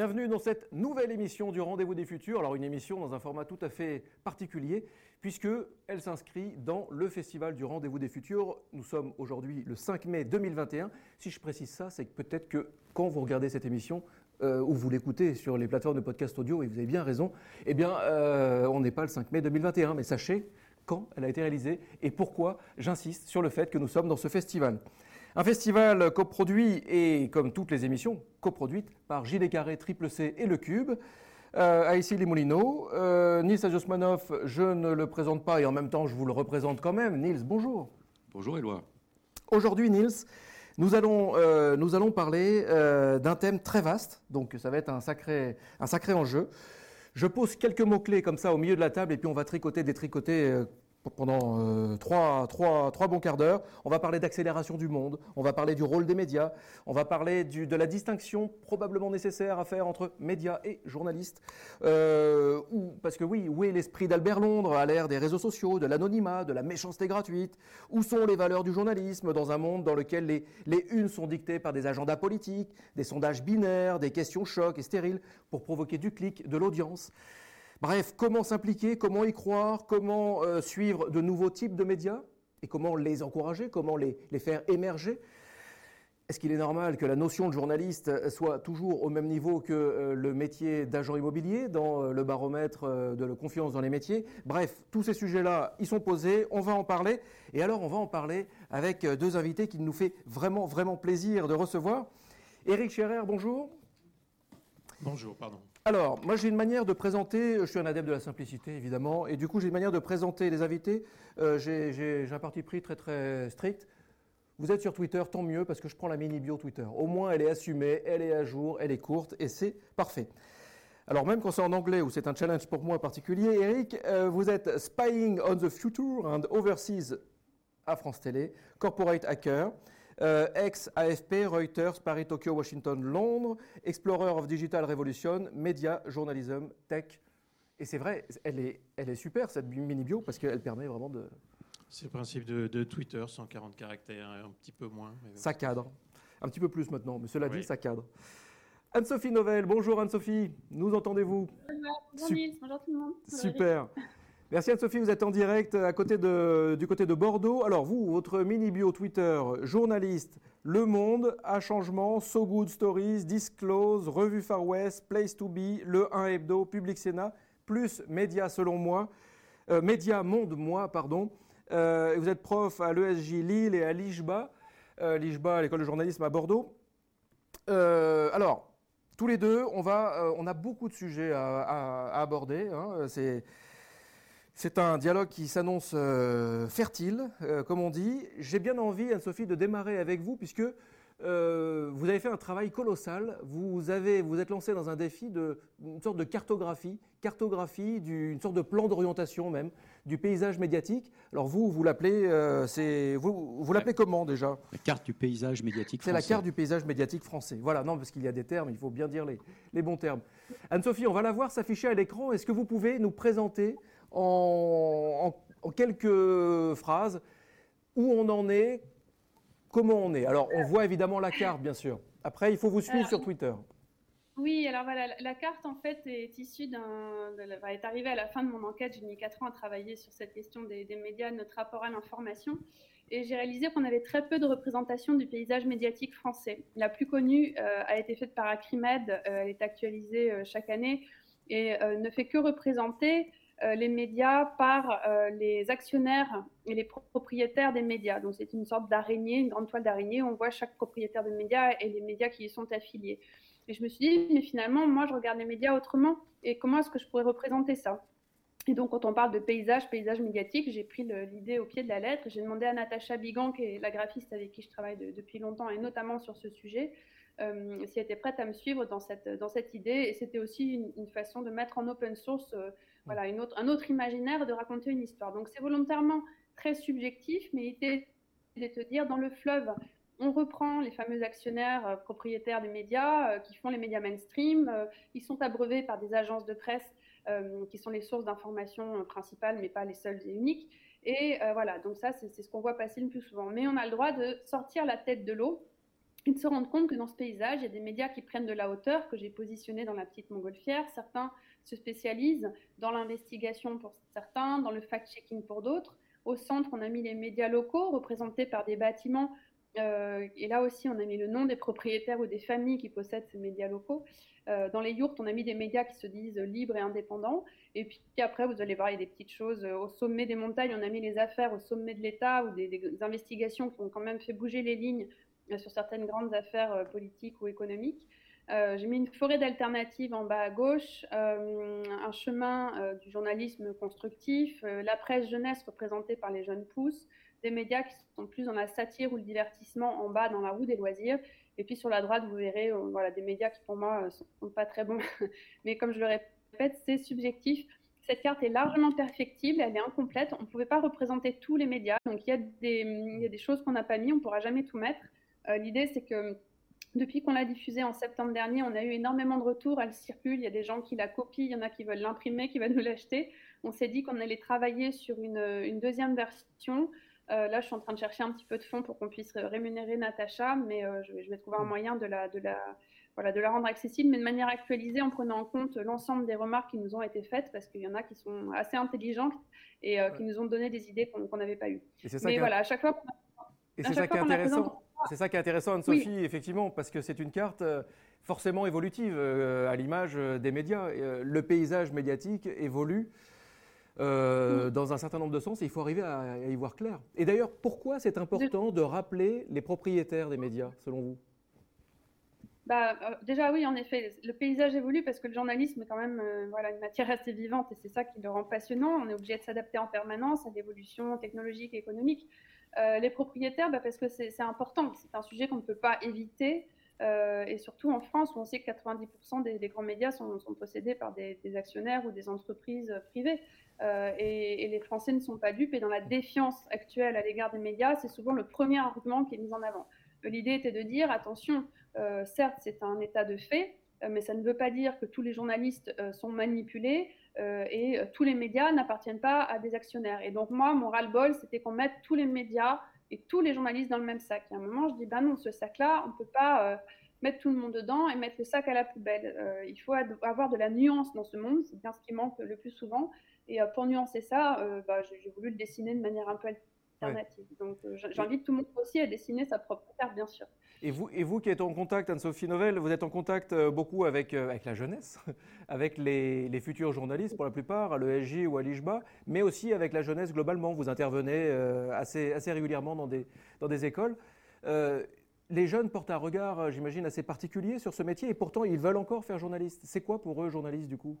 Bienvenue dans cette nouvelle émission du Rendez-vous des Futurs. Alors une émission dans un format tout à fait particulier puisque elle s'inscrit dans le festival du Rendez-vous des Futurs. Nous sommes aujourd'hui le 5 mai 2021. Si je précise ça, c'est que peut-être que quand vous regardez cette émission, euh, ou vous l'écoutez sur les plateformes de podcast audio, et vous avez bien raison, eh bien, euh, on n'est pas le 5 mai 2021, mais sachez quand elle a été réalisée et pourquoi j'insiste sur le fait que nous sommes dans ce festival. Un festival coproduit et, comme toutes les émissions, coproduites par Gilles Carré, Triple C et Le Cube. Euh, Aïssi Limolino, euh, Nils Ajosmanov, je ne le présente pas et en même temps je vous le représente quand même. Nils, bonjour. Bonjour Éloi. Aujourd'hui, Nils, nous allons, euh, nous allons parler euh, d'un thème très vaste, donc ça va être un sacré, un sacré enjeu. Je pose quelques mots-clés comme ça au milieu de la table et puis on va tricoter, détricoter pendant euh, trois, bons quarts d'heure. On va parler d'accélération du monde, on va parler du rôle des médias, on va parler de la distinction probablement nécessaire à faire entre médias et journalistes. Euh, parce que oui, où est l'esprit d'Albert Londres à l'ère des réseaux sociaux, de l'anonymat, de la méchanceté gratuite? Où sont les valeurs du journalisme dans un monde dans lequel les, les unes sont dictées par des agendas politiques, des sondages binaires, des questions chocs et stériles pour provoquer du clic, de l'audience? Bref, comment s'impliquer, comment y croire, comment euh, suivre de nouveaux types de médias et comment les encourager, comment les, faire émerger. Est-ce qu'il est normal que la notion de journaliste soit toujours au même niveau que euh, le métier d'agent immobilier dans euh, le baromètre euh, de la confiance dans les métiers? Bref, tous ces sujets-là, ils sont posés, on va en parler. Et alors, on va en parler avec euh, deux invités qui nous fait vraiment, vraiment plaisir de recevoir. Éric Scherer, bonjour. Bonjour, pardon. Alors, moi j'ai une manière de présenter, je suis un adepte de la simplicité évidemment, et du coup j'ai une manière de présenter les invités, euh, j'ai un parti pris très très strict. Vous êtes sur Twitter, tant mieux, parce que je prends la mini bio Twitter. Au moins elle est assumée, elle est à jour, elle est courte, et c'est parfait. Alors même quand c'est en anglais, où c'est un challenge pour moi particulier, Eric, euh, vous êtes Spying on the Future and Overseas à France Télé, Corporate Hacker, euh, ex-AFP, Reuters, Paris, Tokyo, Washington, Londres, Explorer of Digital Revolution, Média, Journalism, Tech. Et c'est vrai, elle est, elle est super cette mini bio parce qu'elle permet vraiment de. C'est le principe de, de Twitter, 140 caractères, un petit peu moins. mais- Ça cadre. Un petit peu plus maintenant, mais cela dit, ça cadre. Anne-Sophie Novelle, bonjour Anne-Sophie, nous entendez-vous? Bonjour Nils, bonjour tout le monde. Super. Merci Anne-Sophie, vous êtes en direct du côté de Bordeaux. Alors vous, votre mini bio Twitter, journaliste, Le Monde, À Changement, So Good Stories, Disclose, Revue Far West, Place to Be, Le 1 Hebdo, Public Sénat, plus Média selon moi, euh, Média Monde moi, pardon. Euh, vous êtes prof à l'ESJ Lille et à l'IJBA, euh, l'IJBA l'école de journalisme à Bordeaux. Euh, alors, tous les deux, on, va, a beaucoup de sujets à, aborder. hein. C'est un dialogue qui s'annonce euh, fertile, euh, comme on dit. J'ai bien envie, Anne-Sophie, de démarrer avec vous, puisque euh, vous avez fait un travail colossal. Vous avez, vous êtes lancé dans un défi de une sorte de cartographie, cartographie, du- une sorte de plan d'orientation même du paysage médiatique. Alors vous, vous l'appelez, euh, c'est, vous, vous l'appelez comment déjà? La carte du paysage médiatique c'est la carte du paysage médiatique français. Voilà, non, parce qu'il y a des termes, il faut bien dire les, les bons termes. Anne-Sophie, on va la voir s'afficher à l'écran. Est-ce que vous pouvez nous présenter en, en- en quelques phrases où on en est, comment on est Alors, on voit évidemment la carte, bien sûr. Après, il faut vous suivre Alors, sur Twitter. Oui, alors voilà, la- la carte en fait est issue d'un, est arrivée à la fin de mon enquête. J'ai mis quatre ans à travailler sur cette question des, des médias, notre rapport à l'information, et j'ai réalisé qu'on avait très peu de représentation du paysage médiatique français. La plus connue euh, a été faite par Acrimed, euh, elle est actualisée euh, chaque année et euh, ne fait que représenter les médias par euh, les actionnaires et les propriétaires des médias. Donc c'est une sorte d'araignée, une grande toile d'araignée on voit chaque propriétaire de médias et les médias qui y sont affiliés. Et je me suis dit, mais finalement, moi, je regarde les médias autrement. Et comment est-ce que je pourrais représenter ça? Et donc, quand on parle de paysage, paysage médiatique, j'ai pris l'idée au pied de la lettre. J'ai demandé à Natacha Bigan, qui est la graphiste avec qui je travaille de- depuis longtemps, et notamment sur ce sujet, euh, si elle était prête à me suivre dans cette, dans cette idée. Et c'était aussi une, façon de mettre en open source euh, voilà, un autre imaginaire de raconter une histoire. Donc, c'est volontairement très subjectif, mais l'idée de te dire, dans le fleuve, on reprend les fameux actionnaires euh, propriétaires des médias euh, qui font les médias mainstream. euh, ils sont abreuvés par des agences de presse qui sont les sources d'information principales, mais pas les seules et uniques. Et voilà, donc ça, c'est ce qu'on voit passer le plus souvent. Mais on a le droit de sortir la tête de l'eau et de se rendre compte que dans ce paysage, il y a des médias qui prennent de la hauteur, que j'ai positionné dans la petite montgolfière. Certains se spécialisent dans l'investigation pour certains, dans le fact-checking pour d'autres. Au centre, on a mis les médias locaux représentés par des bâtiments. Euh, et là aussi, on a mis le nom des propriétaires ou des familles qui possèdent ces médias locaux. Euh, dans les yurts, on a mis des médias qui se disent libres et indépendants. Et puis après, vous allez voir, il y a des petites choses. Au sommet des montagnes, on a mis les affaires au sommet de l'État ou des, des, investigations qui ont quand même fait bouger les lignes euh, sur certaines grandes affaires politiques ou économiques. Euh, j'ai mis une forêt d'alternatives en bas à gauche, euh, un chemin euh, du journalisme constructif, la presse jeunesse représentée par les jeunes pousses, des médias qui sont plus dans la satire ou le divertissement en bas dans la roue des loisirs. Et puis sur la droite, vous verrez voilà, des médias qui pour moi ne sont pas très bons. Mais comme je le répète, c'est subjectif. Cette carte est largement perfectible, elle est incomplète. On ne pouvait pas représenter tous les médias. Donc il y y a des choses qu'on n'a pas mis, on ne pourra jamais tout mettre. L'idée, c'est que depuis qu'on l'a diffusée en septembre dernier, on a eu énormément de retours. Elle circule. Il y a des gens qui la copient, il y en a qui veulent l'imprimer, qui veulent nous l'acheter. On s'est dit qu'on allait travailler sur une, deuxième version. Euh, là, je suis en train de chercher un petit peu de fonds pour qu'on puisse rémunérer Natacha, mais euh, je, vais, trouver un moyen de la, de, la, voilà, de la rendre accessible, mais de manière actualisée en prenant en compte l'ensemble des remarques qui nous ont été faites, parce qu'il y en a qui sont assez intelligentes et euh, qui nous ont donné des idées qu'on n'avait pas eues. Mais voilà, à chaque fois et c'est ça qui est intéressant. C'est ça qui est intéressant, Anne-Sophie, effectivement, parce que c'est une carte euh, forcément évolutive à l'image des médias. le paysage médiatique évolue dans un certain nombre de sens et il faut arriver à, y voir clair. Et d'ailleurs, pourquoi c'est important de rappeler les propriétaires des médias, selon vous? Bah, déjà oui, en effet, le paysage évolue parce que le journalisme est quand même voilà, une matière assez vivante et c'est ça qui le rend passionnant. On est obligé de s'adapter en permanence à l'évolution technologique et économique. Euh, les propriétaires, bah, parce que c'est important, c'est un sujet qu'on ne peut pas éviter. Euh, et surtout en France, où on sait que 90% des, grands médias sont, possédés par des, actionnaires ou des entreprises privées. Euh, et, les Français ne sont pas dupes. Et dans la défiance actuelle à l'égard des médias, c'est souvent le premier argument qui est mis en avant. L'idée était de dire, attention, certes, c'est un état de fait, mais ça ne veut pas dire que tous les journalistes sont manipulés. Euh, et euh, tous les médias n'appartiennent pas à des actionnaires. Et donc moi, mon ras-le-bol, c'était qu'on mette tous les médias et tous les journalistes dans le même sac. Et à un moment, je dis, ben non, ce sac-là, on ne peut pas euh, mettre tout le monde dedans et mettre le sac à la poubelle. il faut avoir de la nuance dans ce monde, c'est bien ce qui manque le plus souvent. Et pour nuancer ça, bah, j'ai voulu le dessiner de manière un peu alternative. Donc j'invite tout le monde aussi à dessiner sa propre carte, bien sûr. Et vous, et vous qui êtes en contact, Anne-Sophie Novelle, vous êtes en contact euh, beaucoup avec, euh, avec la jeunesse, avec les, les, futurs journalistes pour la plupart, à l'ESJ ou à l'IJBA, mais aussi avec la jeunesse globalement. Vous intervenez euh, assez, assez régulièrement dans des, dans des écoles. les jeunes portent un regard, j'imagine, assez particulier sur ce métier et pourtant ils veulent encore faire journaliste. C'est quoi pour eux, journaliste, du coup?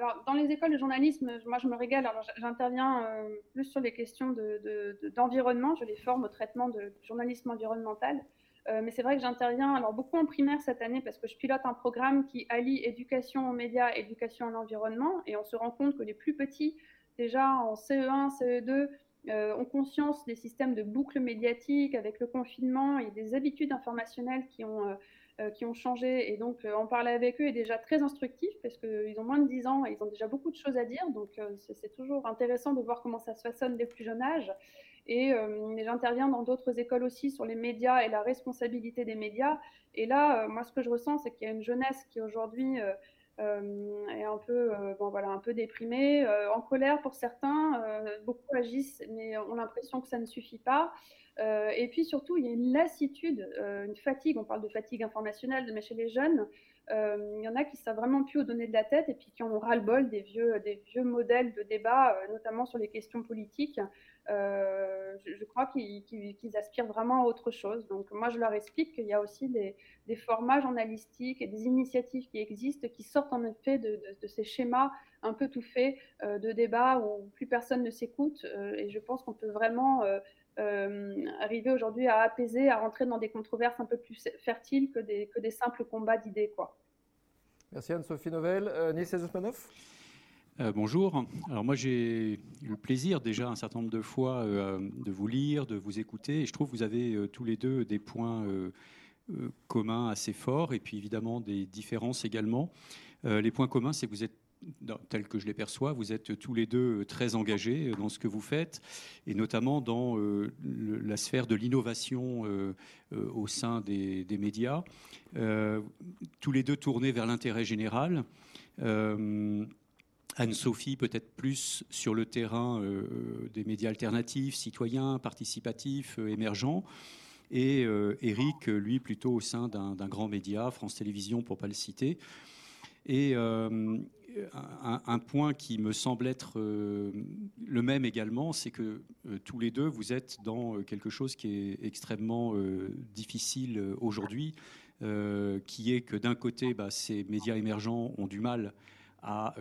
Alors, dans les écoles de journalisme, moi, je me régale. Alors, j'interviens euh, plus sur les questions d'environnement. De, je les forme au traitement de journalisme environnemental. Euh, mais c'est vrai que j'interviens alors beaucoup en primaire cette année parce que je pilote un programme qui allie éducation aux médias, éducation à l'environnement. Et on se rend compte que les plus petits, déjà en CE1, CE2, euh, ont conscience des systèmes de boucles médiatiques avec le confinement et des habitudes informationnelles qui ont qui ont changé. Et donc, euh, en parler avec eux est déjà très instructif parce qu'ils ont moins de 10 ans et ils ont déjà beaucoup de choses à dire. Donc, euh, c'est toujours intéressant de voir comment ça se façonne dès le plus jeune âge. Et j'interviens dans d'autres écoles aussi sur les médias et la responsabilité des médias. Et là, moi, ce que je ressens, c'est qu'il y a une jeunesse qui aujourd'hui est un peu, bon, voilà, un peu déprimée, en colère pour certains. beaucoup agissent, mais ont l'impression que ça ne suffit pas. Euh, et puis surtout, il y a une lassitude, euh, une fatigue. On parle de fatigue informationnelle, mais chez les jeunes, euh, il y en a qui savent vraiment plus au donner de la tête et puis qui ont ras-le-bol des vieux, des vieux modèles de débat, notamment sur les questions politiques. Je, crois qu'ils aspirent vraiment à autre chose. Donc moi, je leur explique qu'il y a aussi des, formats journalistiques et des initiatives qui existent qui sortent en effet de, ces schémas un peu tout faits de débat où plus personne ne s'écoute. et je pense qu'on peut vraiment euh, arriver aujourd'hui à apaiser, à rentrer dans des controverses un peu plus fertiles que des, que des simples combats d'idées. Quoi. Merci Anne-Sophie Novelle. Euh, Nils euh, bonjour. Alors moi j'ai eu le plaisir déjà un certain nombre de fois de vous lire, de vous écouter, et je trouve que vous avez tous les deux des points communs assez forts, et puis évidemment des différences également. les points communs, c'est que vous êtes tel que je les perçois, vous êtes tous les deux très engagés dans ce que vous faites, et notamment dans la sphère de l'innovation au sein des, médias, tous les deux tournés vers l'intérêt général. Anne-Sophie peut-être plus sur le terrain des médias alternatifs, citoyens, participatifs, émergents. Et Eric, lui, plutôt au sein d'un grand média, France Télévisions pour ne pas le citer. Et euh, un, point qui me semble être euh, le même également, c'est que euh, tous les deux, vous êtes dans quelque chose qui est extrêmement difficile aujourd'hui, qui est que d'un côté, bah, ces médias émergents ont du mal à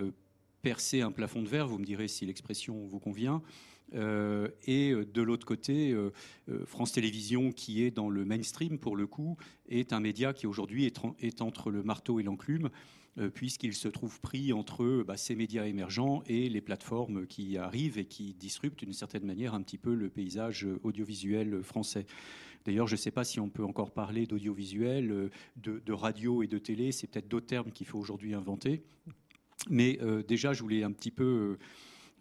percer un plafond de verre, vous me direz si l'expression vous convient, et de l'autre côté, France Télévisions, qui est dans le mainstream pour le coup, est un média qui aujourd'hui est, entre le marteau et l'enclume. Euh, puisqu'il se trouve pris entre bah, ces médias émergents et les plateformes qui arrivent et qui disruptent d'une certaine manière un petit peu le paysage audiovisuel français. D'ailleurs, je ne sais pas si on peut encore parler d'audiovisuel, euh, de, radio et de télé. C'est peut-être d'autres termes qu'il faut aujourd'hui inventer. Mais euh, déjà, je voulais un petit peu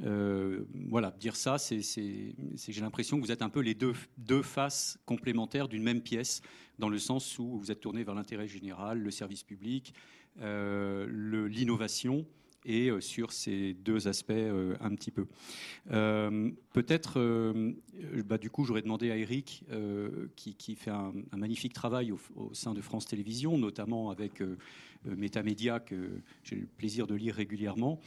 voilà, dire ça. j'ai l'impression que vous êtes un peu les deux, deux faces complémentaires d'une même pièce, dans le sens où vous êtes tourné vers l'intérêt général, le service public, euh, l'innovation et euh, sur ces deux aspects euh, un petit peu. Peut-être, bah, du coup, j'aurais demandé à Eric, qui, fait un, magnifique travail au, sein de France Télévisions, notamment avec Métamédia, que j'ai le plaisir de lire régulièrement,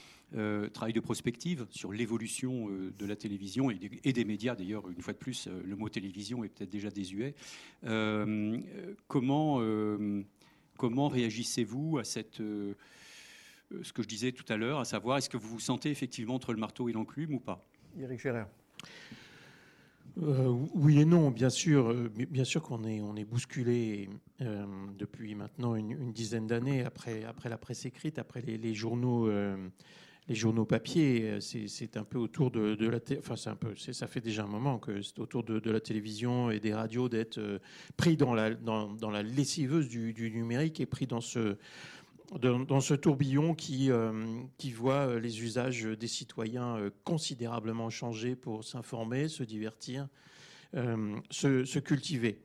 travail de prospective sur l'évolution de la télévision et des, et des médias. D'ailleurs, une fois de plus, le mot télévision est peut-être déjà désuet. comment Comment réagissez-vous à cette, euh, euh, ce que je disais tout à l'heure, à savoir est-ce que vous vous sentez effectivement entre le marteau et l'enclume ou pas? Eric Scherer. Euh, oui et non, bien sûr, bien sûr qu'on est, on est bousculé depuis maintenant une, dizaine d'années après, après la presse écrite, après les, journaux les journaux papier, euh, c'est un peu autour de, la enfin c'est un peu, ça fait déjà un moment que c'est autour de, la télévision et des radios d'être euh, pris dans la, dans, la lessiveuse du, numérique et pris dans ce, dans, ce tourbillon qui, euh, qui voit les usages des citoyens considérablement changer pour s'informer, se divertir, se, cultiver.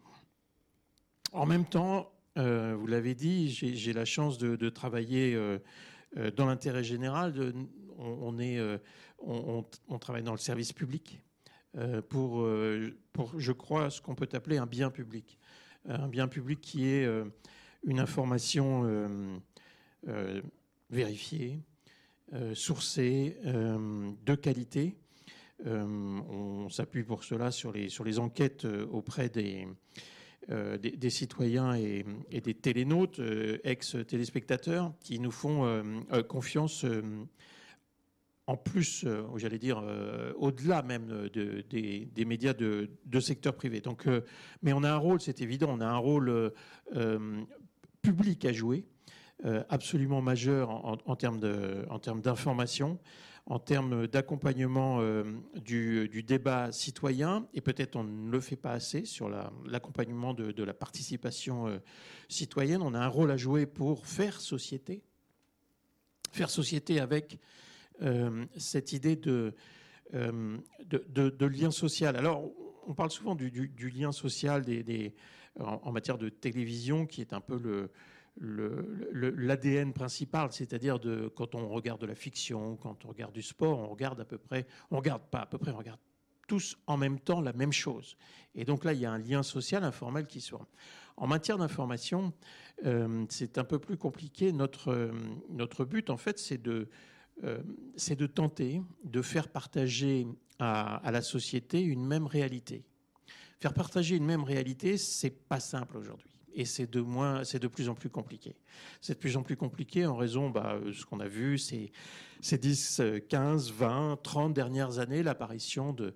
En même temps, vous l'avez dit, j'ai la chance de, travailler dans l'intérêt général, on, est, euh, on, travaille dans le service public euh, pour, pour, je crois, ce qu'on peut appeler un bien public. Un bien public qui est une information vérifiée, sourcée, de qualité. on s'appuie pour cela sur les, sur les enquêtes auprès des, euh, des, citoyens et, des télénautes, euh, ex-téléspectateurs, qui nous font euh, confiance en plus, j'allais dire, au-delà même des, médias de, secteur privé. Donc, mais on a un rôle, c'est évident, on a un rôle public à jouer, absolument majeur en, en termes d'information en termes d'accompagnement euh, du, débat citoyen, et peut-être on ne le fait pas assez sur l'accompagnement de, la participation euh, citoyenne. On a un rôle à jouer pour faire société, faire société avec euh, cette idée de, lien social. Alors, on parle souvent du, lien social en, matière de télévision, qui est un peu le, l'ADN principal, c'est-à-dire de quand on regarde de la fiction, quand on regarde du sport, on regarde à peu près, on regarde pas à peu près, on regarde tous en même temps la même chose. Et donc là, il y a un lien social informel qui se forme. En matière d'information, euh, c'est un peu plus compliqué. Notre, euh, notre but, en fait, c'est de, euh, c'est de tenter de faire partager à, à, la société une même réalité. Faire partager une même réalité, c'est pas simple aujourd'hui et c'est de, moins, c'est de plus en plus compliqué. C'est de plus en plus compliqué en raison, bah, ce qu'on a vu, ces 10, 15, 20, 30 dernières années, l'apparition de,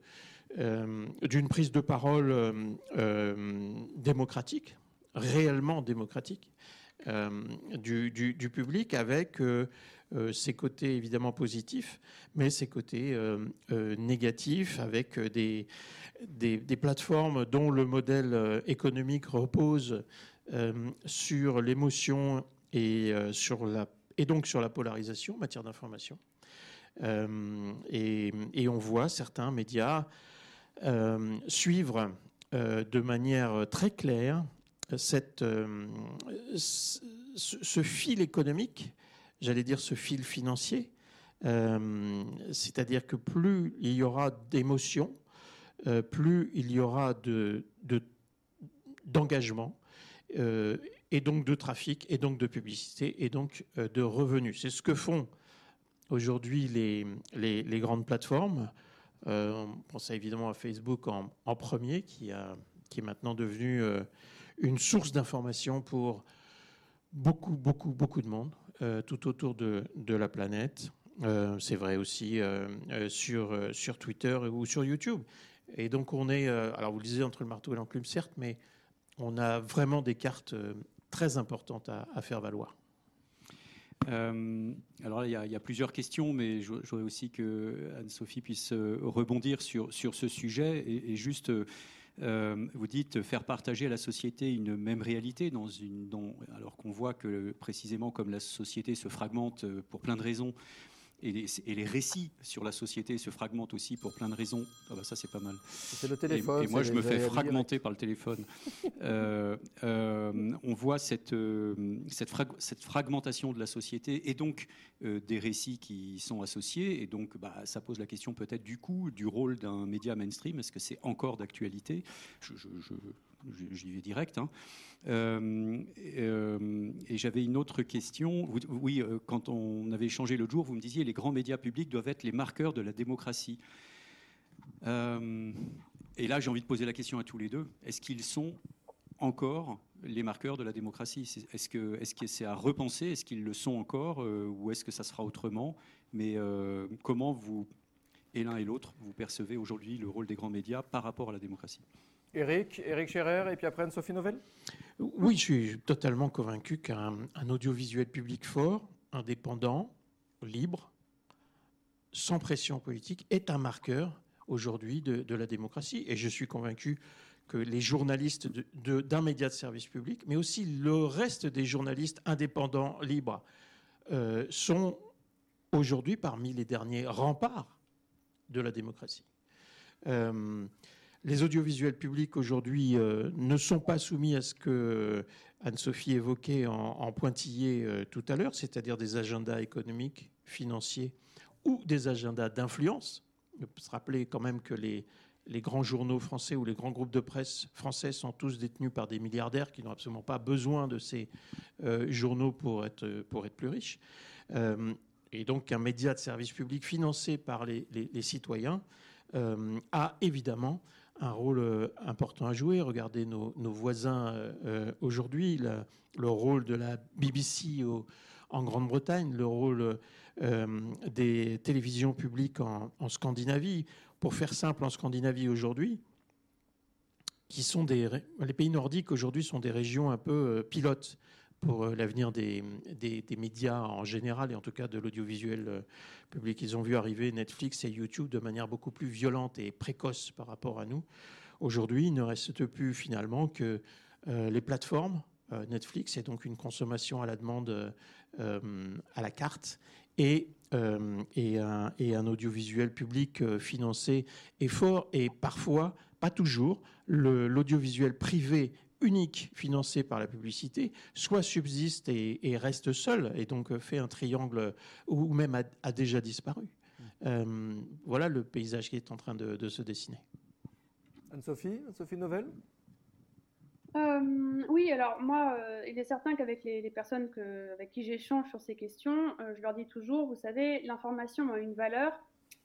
euh, d'une prise de parole euh, euh, démocratique, réellement démocratique, du, du, public avec ses côtés évidemment positifs, mais ses côtés négatifs avec des, des, des, plateformes dont le modèle économique repose euh, sur l'émotion et euh, sur la et donc sur la polarisation en matière d'information. Et, et, on voit certains médias suivre de manière très claire cette, ce fil économique, j'allais dire ce fil financier, euh, c'est-à-dire que plus il y aura d'émotions, euh, plus il y aura de, d'engagement, euh, et donc de trafic, et donc de publicité, et donc de revenus. C'est ce que font aujourd'hui les, grandes plateformes. on pense évidemment à Facebook en, premier, qui, est maintenant devenu une source d'information pour beaucoup, beaucoup, beaucoup de monde tout autour de, la planète. Euh, c'est vrai aussi euh, euh, sur, sur Twitter ou sur YouTube. Et donc on est, alors vous le disiez, entre le marteau et l'enclume, certes, mais on a vraiment des cartes très importantes à, faire valoir. alors il y, a, plusieurs questions, mais je aussi que Anne-Sophie puisse rebondir sur, sur ce sujet et, juste. vous dites faire partager à la société une même réalité, alors qu'on voit que précisément comme la société se fragmente pour plein de raisons, et les, récits sur la société se fragmentent aussi pour plein de raisons. Ah bah ça, c'est pas mal. C'est le téléphone. Et, moi, je me fais fragmenter par le téléphone. Euh, euh, on voit cette, euh, cette, cette, fragmentation de la société et donc des récits qui sont associés. Et donc, bah, ça pose la question peut-être du coup du rôle d'un média mainstream. Est-ce que c'est encore d'actualité? Je, j'y vais direct. Hein. Euh, euh, et j'avais une autre question. oui, euh, quand on avait échangé l'autre jour, vous me disiez les grands médias publics doivent être les marqueurs de la démocratie. et là, j'ai envie de poser la question à tous les deux. Est-ce qu'ils sont encore les marqueurs de la démocratie? Est-ce que c'est -ce c'est à repenser? Est-ce qu'ils le sont encore Ou est-ce que ça sera autrement? Mais comment vous, et l'un et l'autre, vous percevez aujourd'hui le rôle des grands médias par rapport à la démocratie? Eric, Eric Scherer, et puis après Anne-Sophie Novelle Oui, je suis totalement convaincu qu'un audiovisuel public fort, indépendant, libre, sans pression politique, est un marqueur aujourd'hui de, la démocratie. Et je suis convaincu que les journalistes d'un média de service public, mais aussi le reste des journalistes indépendants, libres, euh, sont aujourd'hui parmi les derniers remparts de la démocratie. Euh, les audiovisuels publics aujourd'hui euh, ne sont pas soumis à ce que Anne-Sophie évoquait en, pointillé euh, tout à l'heure, c'est-à-dire des agendas économiques, financiers ou des agendas d'influence. Il faut se rappeler quand même que les, grands journaux français ou les grands groupes de presse français sont tous détenus par des milliardaires qui n'ont absolument pas besoin de ces euh, journaux pour être, pour être plus riches. et donc un média de service public financé par les citoyens a évidemment un rôle euh, important à jouer. Regardez nos, voisins euh, euh, aujourd'hui, le, rôle de la BBC en Grande-Bretagne, le rôle des télévisions publiques en, Scandinavie. Pour faire simple, en Scandinavie aujourd'hui, qui sont des, les pays nordiques aujourd'hui sont des régions un peu pilotes pour euh, l'avenir des, médias en général et en tout cas de l'audiovisuel euh, public. Ils ont vu arriver Netflix et YouTube de manière beaucoup plus violente et précoce par rapport à nous. Aujourd'hui, il ne reste plus finalement que euh, les plateformes. Netflix est donc une consommation à la demande à la carte et, un, et, un, audiovisuel public financé et fort et parfois, pas toujours, l'audiovisuel privé unique financé par la publicité, soit subsiste et, reste seul, et donc fait un triangle, ou même a, déjà disparu. Mm. Euh, voilà le paysage qui est en train de, se dessiner. Anne-Sophie, Anne-Sophie Novelle euh, oui, alors moi, euh, il est certain qu'avec les, personnes que, avec qui j'échange sur ces questions, je leur dis toujours, vous savez, l'information a une valeur,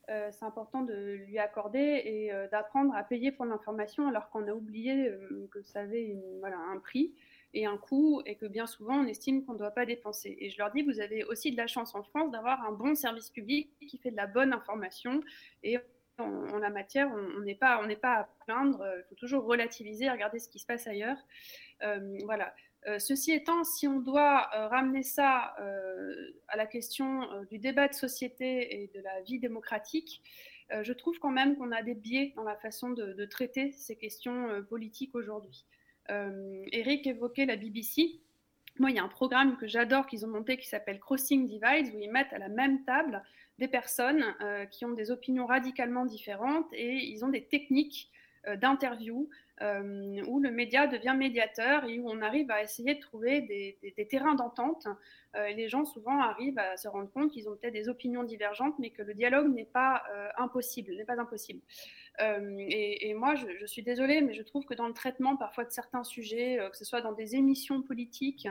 euh, c'est important de lui accorder et euh, d'apprendre à payer pour l'information alors qu'on a oublié euh, que ça avait un prix et un coût et que bien souvent on estime qu'on ne doit pas dépenser. Et je leur dis, vous avez aussi de la chance en France d'avoir un bon service public qui fait de la bonne information et en, la matière, on n'est pas, pas à plaindre. Il faut toujours relativiser, regarder ce qui se passe ailleurs. voilà. Euh, ceci étant, si on doit euh, ramener ça euh, à la question du débat de société et de la vie démocratique, je trouve quand même qu'on a des biais dans la façon de, traiter ces questions politiques aujourd'hui. Eric évoquait la BBC. Moi, il y a un programme que j'adore qu'ils ont monté qui s'appelle Crossing Divides, où ils mettent à la même table des personnes qui ont des opinions radicalement différentes et ils ont des techniques d'interview euh, où le média devient médiateur et où on arrive à essayer de trouver des, terrains d'entente. Euh, les gens souvent arrivent à se rendre compte qu'ils ont peut-être des opinions divergentes, mais que le dialogue n'est pas euh, impossible, n'est pas impossible. Et, moi, je, suis désolée, mais je trouve que dans le traitement parfois de certains sujets, que ce soit dans des émissions politiques,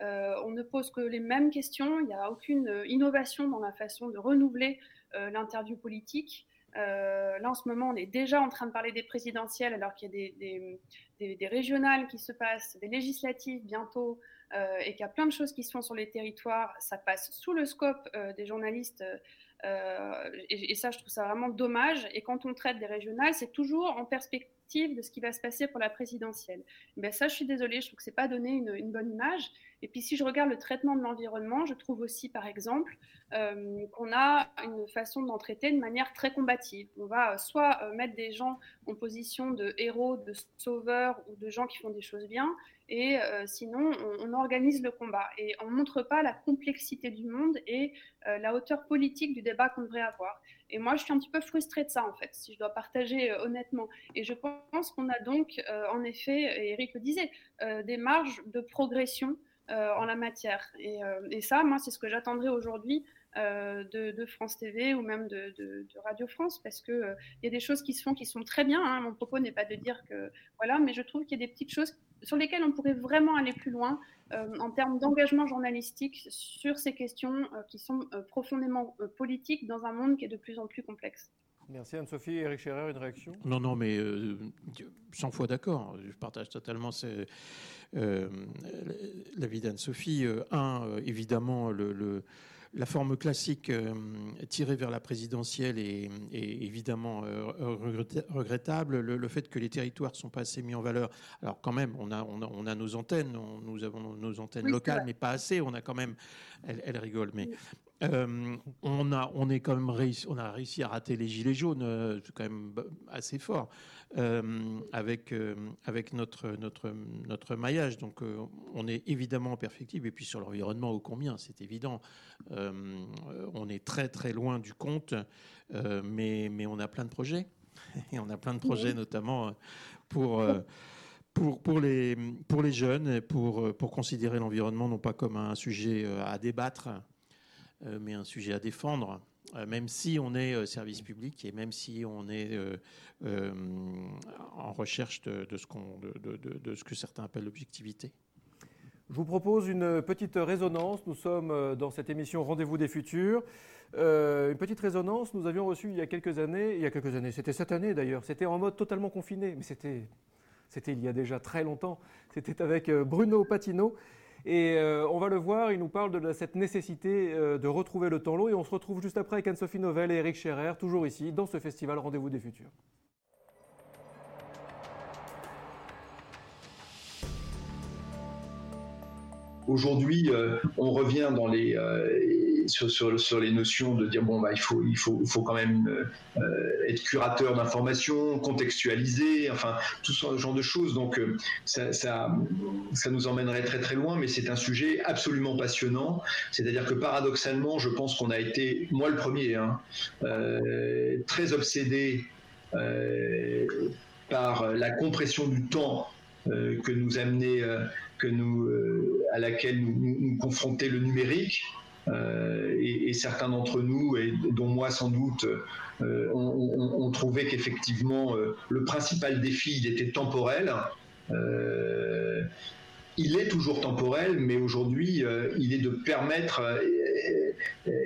on ne pose que les mêmes questions. Il n'y a aucune innovation dans la façon de renouveler l'interview politique. Euh, là, en ce moment, on est déjà en train de parler des présidentielles, alors qu'il y a des, régionales qui se passent, des législatives bientôt, euh, et qu'il y a plein de choses qui se font sur les territoires. Ça passe sous le scope euh, des journalistes. Et, ça, je trouve ça vraiment dommage. Et quand on traite des régionales, c'est toujours en perspective de ce qui va se passer pour la présidentielle. Ben ça, je suis désolée, je trouve que c'est pas donné une, bonne image. Et puis, si je regarde le traitement de l'environnement, je trouve aussi, par exemple, euh, qu'on a une façon d'en traiter de manière très combative. On va euh, soit euh, mettre des gens en position de héros, de sauveurs ou de gens qui font des choses bien, et sinon, on, organise le combat. Et on ne montre pas la complexité du monde et la hauteur politique du débat qu'on devrait avoir. Et moi, je suis un petit peu frustrée de ça, en fait, si je dois partager euh, honnêtement. Et je pense qu'on a donc, euh, en effet, et Eric le disait, euh, des marges de progression en la matière. Et, et ça, moi, c'est ce que j'attendrai aujourd'hui de, de, France TV ou même de, de, Radio France, parce qu'il il y a des choses qui se font qui sont très bien. Hein. Mon propos n'est pas de dire que. Voilà, mais je trouve qu'il y a des petites choses sur lesquelles on pourrait vraiment aller plus loin euh, en termes d'engagement journalistique sur ces questions euh, qui sont euh, profondément politiques dans un monde qui est de plus en plus complexe. Merci Anne-Sophie. Eric Scherer, une réaction? Non, non, mais 100 fois d'accord. Je partage totalement l'avis d'Anne-Sophie. un, évidemment, le la forme classique euh, tirée vers la présidentielle est, évidemment euh, regrettable. Le, fait que les territoires ne sont pas assez mis en valeur. Alors quand même, on a, on a, nos antennes, nous avons nos antennes locales, mais pas assez. On a quand même, elle, elle rigole, mais euh, on, a, on, est quand même réussi, on a réussi à rater les gilets jaunes, euh, c'est quand même assez fort, euh, avec, avec notre, notre, notre maillage. Donc on est évidemment perfectible. Et puis sur l'environnement, au combien, c'est évident. on est très très loin du compte, mais, mais on a plein de projets. Et on a plein de projets notamment pour... Pour, pour, les, pour les jeunes, pour, pour considérer l'environnement non pas comme un sujet à débattre, mais un sujet à défendre, euh, même si on est euh, service public et même si on est en recherche de, ce que certains appellent l'objectivité. Je vous propose une petite résonance. Nous sommes dans cette émission Rendez-vous des futurs. une petite résonance, nous avions reçu il y a quelques années, il y a quelques années, c'était cette année d'ailleurs, c'était en mode totalement confiné, mais c'était, c'était il y a déjà très longtemps. C'était avec Bruno Patino et euh, on va le voir, il nous parle de cette nécessité euh, de retrouver le temps long. Et on se retrouve juste après avec Anne-Sophie Novelle et Eric Scherer, toujours ici, dans ce festival Rendez-vous des Futurs. Aujourd'hui, euh, on revient les, sur, les notions de dire bon bah il faut il faut, faut quand même euh, être curateur d'informations, contextualiser, enfin tout ce genre de choses. Donc euh, ça, ça, nous emmènerait très très loin, mais c'est un sujet absolument passionnant. C'est-à-dire que paradoxalement, je pense qu'on a été, moi le premier, hein, euh, très obsédé par la compression du temps que nous amenait, que nous, à laquelle nous, nous, confrontait le numérique. Euh, et, certains d'entre nous, et dont moi sans doute, euh, ont, trouvé qu'effectivement euh, le principal défi il était temporel. il est toujours temporel, mais aujourd'hui, il est de permettre,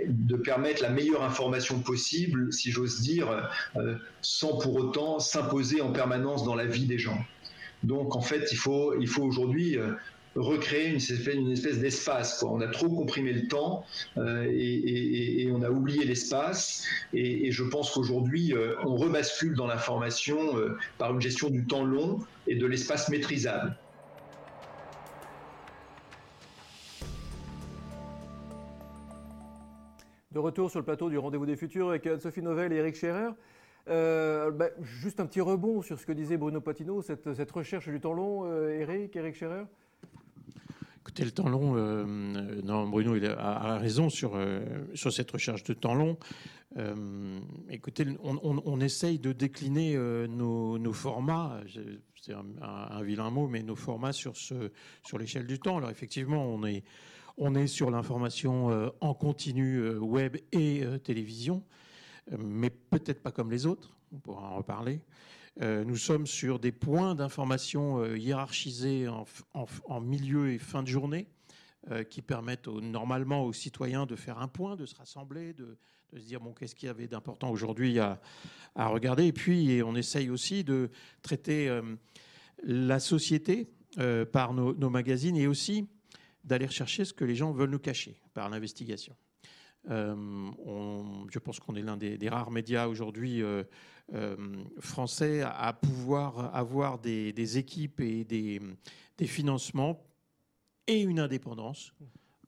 de permettre la meilleure information possible, si j'ose dire, sans pour autant s'imposer en permanence dans la vie des gens. Donc, en fait, il faut, il faut aujourd'hui recréer une espèce, une d'espace. On a trop comprimé le temps euh, et, on a oublié l'espace. Et, je pense qu'aujourd'hui, euh, on rebascule dans l'information euh, par une gestion du temps long et de l'espace maîtrisable. De retour sur le plateau du Rendez-vous des Futurs avec Anne-Sophie Novelle et Eric Scherer. Bah, juste un petit rebond sur ce que disait Bruno Patino, cette, recherche du temps long, Eric, Eric Scherer? Écoutez, le temps long, non, Bruno il a, raison sur, sur cette recherche de temps long. écoutez, on, essaye de décliner nos, formats, c'est un, vilain mot, mais nos formats sur, sur l'échelle du temps. Alors effectivement, on est, on est sur l'information en continu web et télévision, mais peut-être pas comme les autres, on pourra en reparler. Euh, nous sommes sur des points d'information euh, hiérarchisés en, milieu et fin de journée euh, qui permettent normalement aux citoyens de faire un point, de se rassembler, de, se dire bon, qu'est-ce qu'il y avait d'important aujourd'hui à, regarder. Et puis, on essaye aussi de traiter la société par nos, nos, magazines et aussi d'aller chercher ce que les gens veulent nous cacher par l'investigation. Je pense qu'on est l'un des, rares médias aujourd'hui euh, français à pouvoir avoir des, équipes et des, financements et une indépendance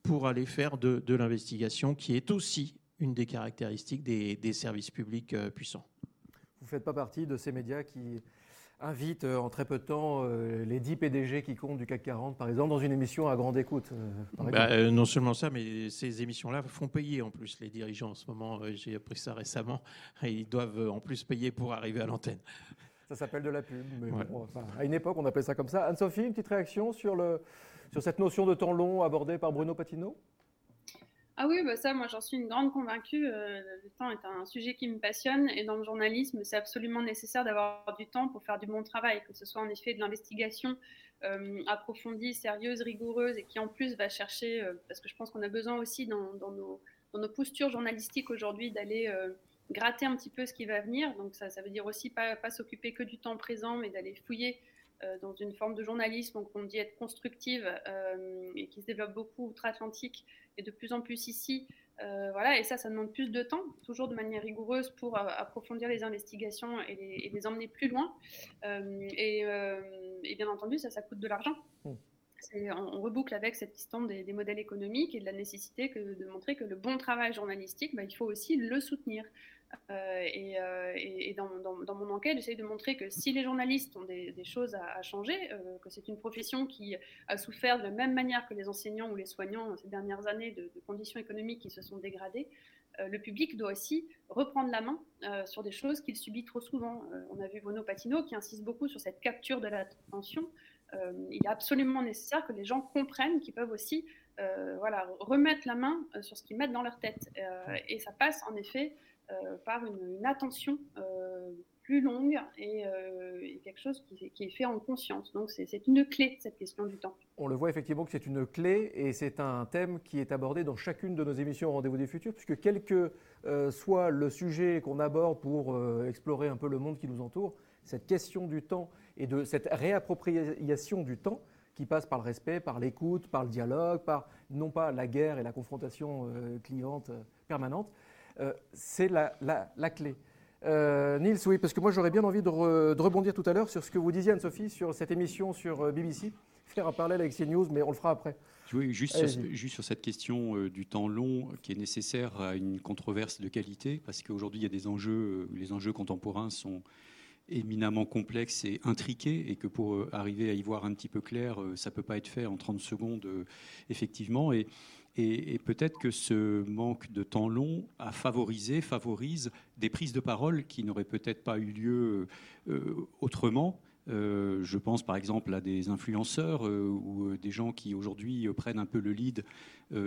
pour aller faire de, l'investigation, qui est aussi une des caractéristiques des, services publics euh, puissants. Vous ne faites pas partie de ces médias qui invite euh, en très peu de temps euh, les 10 PDG qui comptent du CAC 40, par exemple, dans une émission à grande écoute. Euh, bah, non seulement ça, mais ces émissions-là font payer en plus les dirigeants en ce moment. J'ai appris ça récemment. Ils doivent en plus payer pour arriver à l'antenne. Ça s'appelle de la pub. Mais à une époque, on appelait ça comme ça. Anne-Sophie, une petite réaction sur, le, sur cette notion de temps long abordée par Bruno Patino? Ah oui, bah ça, moi j'en suis une grande convaincue. Euh, le temps est un sujet qui me passionne et dans le journalisme, c'est absolument nécessaire d'avoir du temps pour faire du bon travail, que ce soit en effet de l'investigation euh, approfondie, sérieuse, rigoureuse et qui en plus va chercher, euh, parce que je pense qu'on a besoin aussi dans, nos, postures journalistiques aujourd'hui d'aller gratter un petit peu ce qui va venir. Donc ça, veut dire aussi pas, pas s'occuper que du temps présent, mais d'aller fouiller dans une forme de journalisme qu'on dit être constructive et qui se développe beaucoup outre-Atlantique et de plus en plus ici. Euh, voilà, et ça, ça demande plus de temps, toujours de manière rigoureuse pour euh, approfondir les investigations et les, emmener plus loin. Euh, et, bien entendu, ça, ça coûte de l'argent. Hmm. On, reboucle avec cette question des, modèles économiques et de la nécessité que, de montrer que le bon travail journalistique, bah, il faut aussi le soutenir. Euh, et, dans, mon enquête, j'essaie de montrer que si les journalistes ont des, choses à, changer, euh, que c'est une profession qui a souffert de la même manière que les enseignants ou les soignants ces dernières années de, conditions économiques qui se sont dégradées, euh, le public doit aussi reprendre la main sur des choses qu'il subit trop souvent. on a vu Bruno Patino qui insiste beaucoup sur cette capture de l'attention. il est absolument nécessaire que les gens comprennent qu'ils peuvent aussi voilà, remettre la main sur ce qu'ils mettent dans leur tête. et ça passe en effet euh, par une, attention euh, plus longue euh, et, quelque chose qui, est fait en conscience. Donc c'est une clé, cette question du temps. On le voit effectivement que c'est une clé et c'est un thème qui est abordé dans chacune de nos émissions Rendez-vous des futurs, puisque quel que soit le sujet qu'on aborde pour explorer un peu le monde qui nous entoure, cette question du temps et de cette réappropriation du temps qui passe par le respect, par l'écoute, par le dialogue, par non pas la guerre et la confrontation cliente permanente, euh, c'est la, clé. Euh, Nils, oui, parce que moi j'aurais bien envie de, rebondir tout à l'heure sur ce que vous disiez, Anne-Sophie, sur cette émission sur euh, BBC, faire un parallèle avec CNews, mais on le fera après. Oui, juste, sur, juste sur cette question du temps long qui est nécessaire à une controverse de qualité, parce qu'aujourd'hui il y a des enjeux, les enjeux contemporains sont éminemment complexes et intriqués, et que pour arriver à y voir un petit peu clair, ça ne peut pas être fait en 30 secondes, effectivement. Et et, peut-être que ce manque de temps long a favorisé, favorise des prises de parole qui n'auraient peut-être pas eu lieu euh, autrement. Euh, je pense par exemple à des influenceurs euh, ou des gens qui aujourd'hui prennent un peu le lead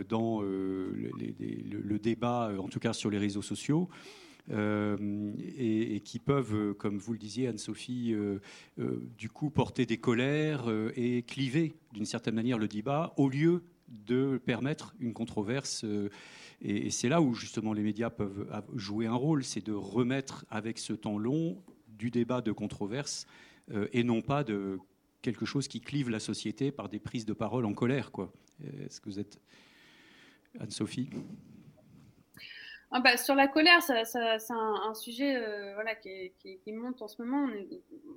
dans le, débat, en tout cas sur les réseaux sociaux. et, qui peuvent, comme vous le disiez, Anne-Sophie, du coup porter des colères et cliver d'une certaine manière le débat au lieu de permettre une controverse. Euh, et, c'est là où justement les médias peuvent jouer un rôle, c'est de remettre avec ce temps long du débat de controverse euh, et non pas de quelque chose qui clive la société par des prises de parole en colère. Est-ce que vous êtes Anne-Sophie? Ah bah, sur la colère, c'est un, sujet euh, voilà, qui, monte en ce moment.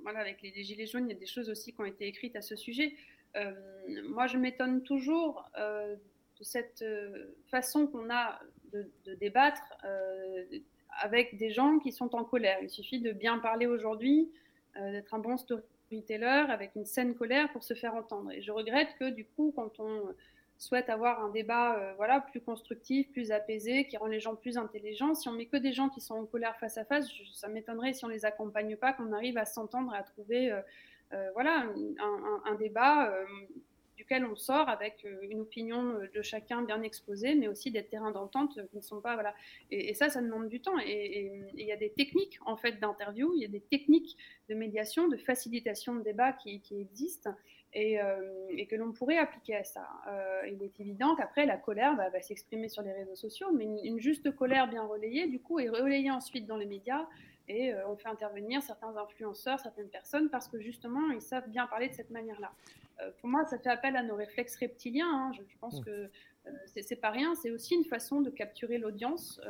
voilà, avec les, Gilets jaunes, il y a des choses aussi qui ont été écrites à ce sujet. Euh, moi, je m'étonne toujours euh, de cette euh, façon qu'on a de, débattre avec des gens qui sont en colère. Il suffit de bien parler aujourd'hui, d'être un bon storyteller avec une saine colère pour se faire entendre. Et je regrette que du coup, quand on souhaite avoir un débat voilà, plus constructif, plus apaisé, qui rend les gens plus intelligents. Si on met que des gens qui sont en colère face à face, ça m'étonnerait si on les accompagne pas, qu'on arrive à s'entendre, à trouver voilà, un, débat duquel on sort avec une opinion de chacun bien exposée, mais aussi des terrains d'entente qui ne sont pas voilà. Et, ça, ça demande du temps. Et il y a des techniques en fait d'interview, il y a des techniques de médiation, de facilitation de débat qui, existent. Euh, et, que l'on pourrait appliquer à ça. Euh, il est évident qu'après, la colère va, s'exprimer sur les réseaux sociaux, mais une, juste colère bien relayée, du coup, est relayée ensuite dans les médias, et euh, on fait intervenir certains influenceurs, certaines personnes, parce que justement, ils savent bien parler de cette manière-là. pour moi, ça fait appel à nos réflexes reptiliens. Hein. Je, pense mmh. que c'est pas rien, c'est aussi une façon de capturer l'audience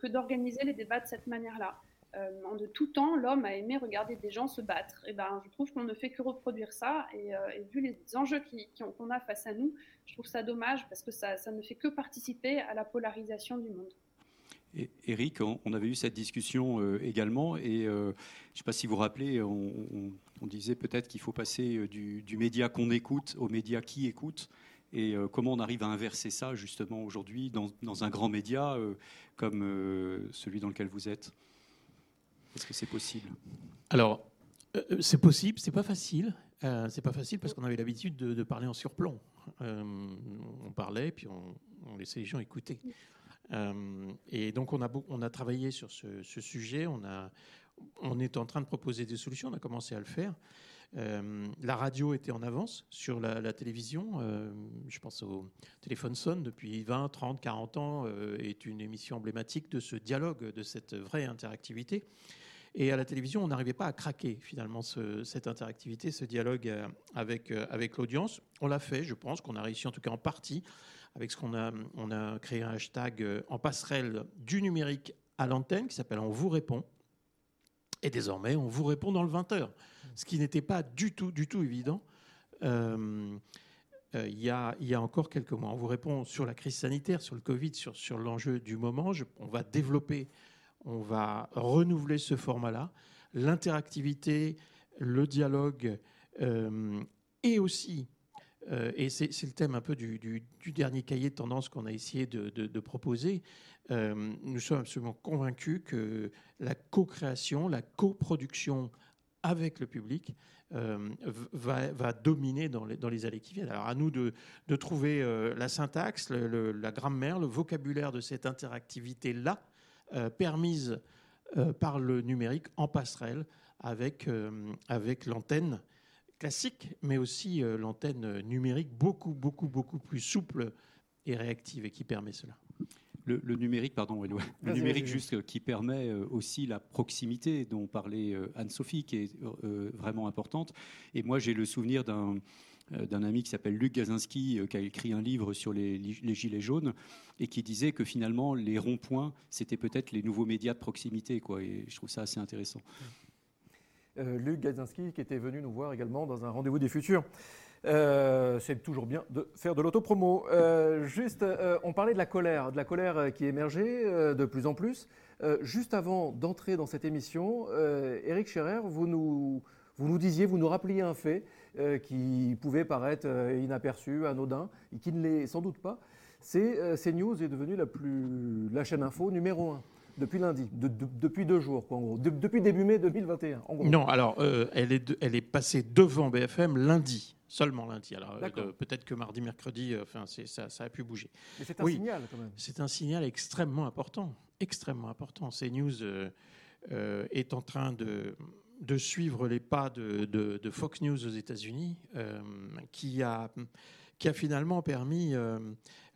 que d'organiser les débats de cette manière-là. Euh, de tout temps, l'homme a aimé regarder des gens se battre. Et ben, je trouve qu'on ne fait que reproduire ça. Et, euh, vu les enjeux qu'on a face à nous, je trouve ça dommage parce que ça, ne fait que participer à la polarisation du monde. Eric, on avait eu cette discussion euh, également, et je ne sais pas si vous vous rappelez, on, disait peut-être qu'il faut passer du, média qu'on écoute au média qui écoute, et comment on arrive à inverser ça justement aujourd'hui dans, un grand média comme celui dans lequel vous êtes? Est-ce que c'est possible? Alors, euh, euh, c'est possible, c'est pas facile. Euh, c'est pas facile parce qu'on avait l'habitude de, parler en surplomb. on parlait, puis on, laissait les gens écouter. Et donc, on a, travaillé sur ce, sujet. On, est en train de proposer des solutions. On a commencé à le faire. la radio était en avance sur la, télévision. je pense au téléphone sonne depuis 20, 30, 40 ans est une émission emblématique de ce dialogue, de cette vraie interactivité. Et à la télévision, on n'arrivait pas à craquer finalement cette interactivité, ce dialogue euh, euh, avec l'audience. On l'a fait, je pense qu'on a réussi en tout cas en partie avec ce qu'on a, on a créé un hashtag euh, en passerelle du numérique à l'antenne qui s'appelle On vous répond. Et désormais, on vous répond dans le 20h, ce qui n'était pas du tout, du tout évident. il, y a, y a, encore quelques mois. On vous répond sur la crise sanitaire, sur le Covid, sur, sur l'enjeu du moment. on va développer on va renouveler ce format-là. L'interactivité, le dialogue euh, et aussi, euh, et c'est le thème un peu du, dernier cahier de tendance qu'on a essayé de, proposer, euh, nous sommes absolument convaincus que la co-création, la coproduction avec le public va, dominer dans les, dans années qui viennent. Alors à nous de, trouver la syntaxe, la grammaire, le vocabulaire de cette interactivité-là euh, permise euh, par le numérique en passerelle euh, avec l'antenne classique, mais aussi l'antenne numérique beaucoup, beaucoup, beaucoup plus souple et réactive et qui permet cela. Le, numérique, pardon, le numérique juste qui permet aussi la proximité dont parlait Anne-Sophie, qui est vraiment importante. Et moi, j'ai le souvenir d'un euh, d'un ami qui s'appelle Luc Gazinski, euh, qui a écrit un livre sur les, gilets jaunes, et qui disait que finalement, les ronds-points, c'était peut-être les nouveaux médias de proximité. Quoi, et je trouve ça assez intéressant. Euh, Luc Gazinski, qui était venu nous voir également dans un rendez-vous des futurs. c'est toujours bien de faire de l'autopromo. juste, on parlait de la colère, de la colère qui émergeait de plus en plus. juste avant d'entrer dans cette émission, Eric Scherer, vous nous, vous nous disiez, vous nous rappeliez un fait euh, qui pouvait paraître euh, inaperçu, anodin, et qui ne l'est sans doute pas. C'est euh, CNews est devenue la, plus, la chaîne info numéro un depuis lundi, depuis deux jours, quoi, en gros. depuis début mai 2021, en gros. Non, alors, elle, est elle est passée devant BFM lundi, seulement lundi. Alors, peut-être que mardi, mercredi, enfin, ça, ça, a pu bouger. Mais c'est un signal, quand même. C'est un signal extrêmement important, extrêmement important. CNews est en train de de suivre les pas de, Fox News aux États-Unis, euh, qui, a, qui a finalement permis euh,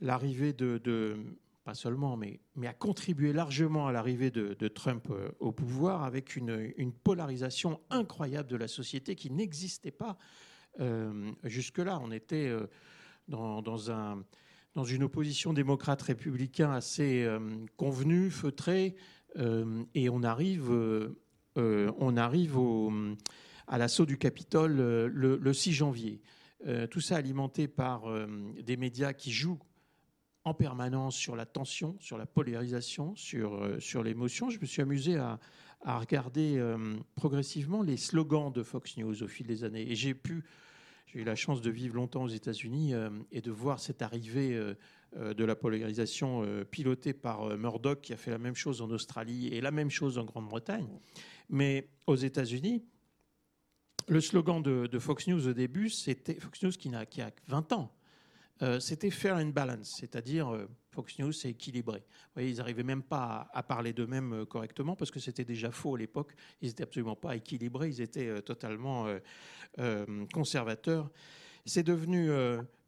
l'arrivée de, pas seulement, mais, mais a contribué largement à l'arrivée de, Trump euh, au pouvoir avec une, polarisation incroyable de la société qui n'existait pas jusque-là. On était dans, un, dans une opposition démocrate-républicain assez convenue, feutrée, et on arrive euh, on arrive à l'assaut du Capitole euh, le, 6 janvier. Euh, tout ça alimenté par des médias qui jouent en permanence sur la tension, sur la polarisation, sur, sur l'émotion. Je me suis amusé à, à regarder progressivement les slogans de Fox News au fil des années. Et j'ai pu, j'ai eu la chance de vivre longtemps aux États-Unis et de voir cette arrivée de la polarisation pilotée par Murdoch, qui a fait la même chose en Australie et la même chose en Grande-Bretagne. Mais aux États-Unis, le slogan de, Fox News au début, c'était Fox News qui, a, qui a 20 ans. Euh, c'était fair and balance, c'est-à-dire euh, Fox News, c'est équilibré. Vous voyez, ils n'arrivaient même pas à, parler d'eux-mêmes euh, correctement parce que c'était déjà faux à l'époque. Ils n'étaient absolument pas équilibrés, ils étaient totalement conservateurs. C'est devenu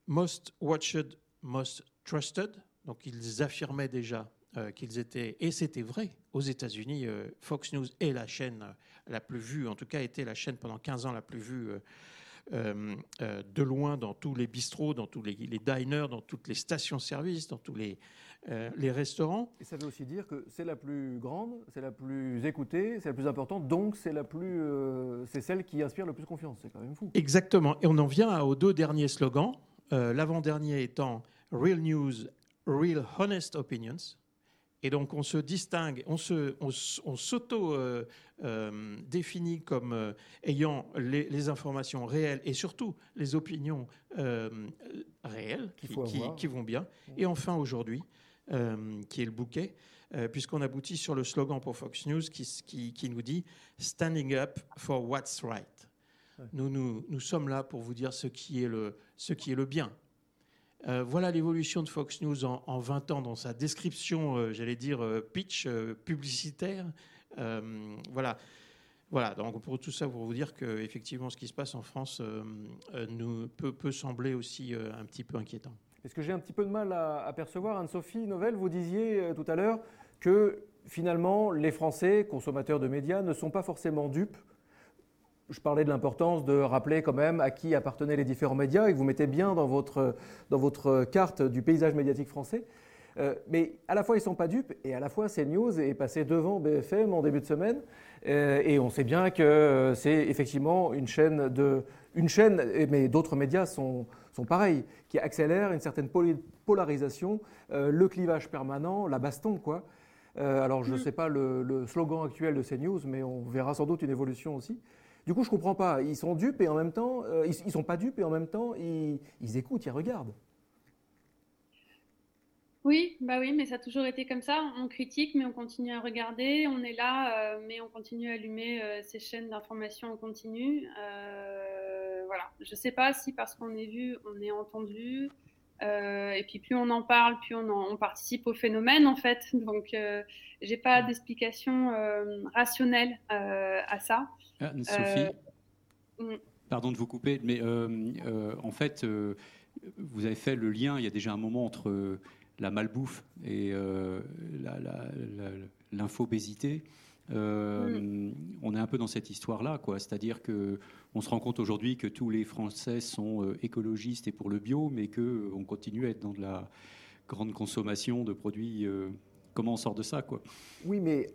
most watched, most trusted. Donc ils affirmaient déjà qu'ils étaient, et c'était vrai, aux États-Unis, Fox News est la chaîne la plus vue, en tout cas était la chaîne pendant 15 ans la plus vue de loin dans tous les bistrots, dans tous les, diners, dans toutes les stations-service, dans tous les, euh, les restaurants. Et ça veut aussi dire que c'est la plus grande, c'est la plus écoutée, c'est la plus importante, donc c'est la plus, c'est celle qui inspire le plus confiance. C'est quand même fou. Exactement. Et on en vient aux deux derniers slogans. L'avant-dernier étant Real News, Real Honest Opinions. Et donc on se distingue, on s'auto-définit comme euh, ayant les, informations réelles et surtout les opinions euh, réelles qui, vont bien. Et enfin aujourd'hui, euh, qui est le bouquet, puisqu'on aboutit sur le slogan pour Fox News qui, qui, nous dit Standing up for what's right. Nous, nous, nous, sommes là pour vous dire ce qui est le, ce qui est le bien, euh, voilà l'évolution de Fox News en, 20 ans dans sa description, euh, j'allais dire, euh, pitch publicitaire. voilà. Voilà, donc pour tout ça, pour vous dire que effectivement, ce qui se passe en France nous, peut, sembler aussi un petit peu inquiétant. Est-ce que j'ai un petit peu de mal à, percevoir, Anne-Sophie Novelle, vous disiez tout à l'heure que finalement, les Français, consommateurs de médias, ne sont pas forcément dupes je parlais de l'importance de rappeler quand même à qui appartenaient les différents médias et que vous mettez bien dans votre, dans votre carte du paysage médiatique français. Euh, mais à la fois, ils ne sont pas dupes et à la fois, CNews est passé devant BFM en début de semaine. Euh, et on sait bien que c'est effectivement une chaîne, de, une chaîne mais d'autres médias sont, sont pareils, qui accélèrent une certaine polarisation, euh, le clivage permanent, la baston, quoi. alors, je ne mm. sais pas le, le, slogan actuel de CNews, mais on verra sans doute une évolution aussi. Du coup, je comprends pas. Ils sont dupes et en même temps, euh, ils, sont pas dupes et en même temps, ils, écoutent, ils regardent. Oui, bah oui, mais ça a toujours été comme ça. On critique, mais on continue à regarder. On est là, euh, mais on continue à allumer euh, ces chaînes d'information en continu. voilà. Je ne sais pas si parce qu'on est vu, on est entendu. Et puis plus on en parle, plus on, participe au phénomène en fait. Donc je j'ai pas d'explication rationnelle à ça. Ah, Sophie, euh, mm. pardon de vous couper, mais euh, euh, en fait, vous avez fait le lien il y a déjà un moment entre la malbouffe et l'infobésité. Mm. On est un peu dans cette histoire-là, quoi. C'est-à-dire que on se rend compte aujourd'hui que tous les Français sont écologistes et pour le bio, mais que on continue à être dans de la grande consommation de produits. comment on sort de ça, quoi? Oui, mais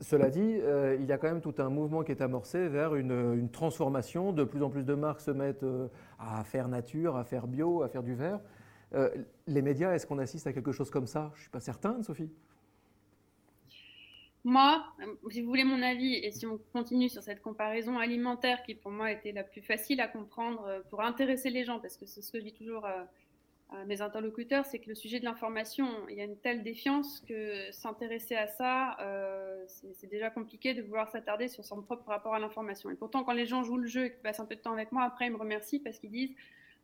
cela dit, euh, il y a quand même tout un mouvement qui est amorcé vers une, transformation. De plus en plus de marques se mettent euh, à faire nature, à faire bio, à faire du vert. Euh, les médias, est-ce qu'on assiste à quelque chose comme ça? Je ne suis pas certain, Sophie. Moi, si vous voulez mon avis, et si on continue sur cette comparaison alimentaire qui pour moi était la plus facile à comprendre pour intéresser les gens, parce que c'est ce que je dis toujours mes interlocuteurs, c'est que le sujet de l'information, il y a une telle défiance que s'intéresser à ça, euh, c'est déjà compliqué de vouloir s'attarder sur son propre rapport à l'information. Et pourtant, quand les gens jouent le jeu et qu'ils passent un peu de temps avec moi, après, ils me remercient parce qu'ils disent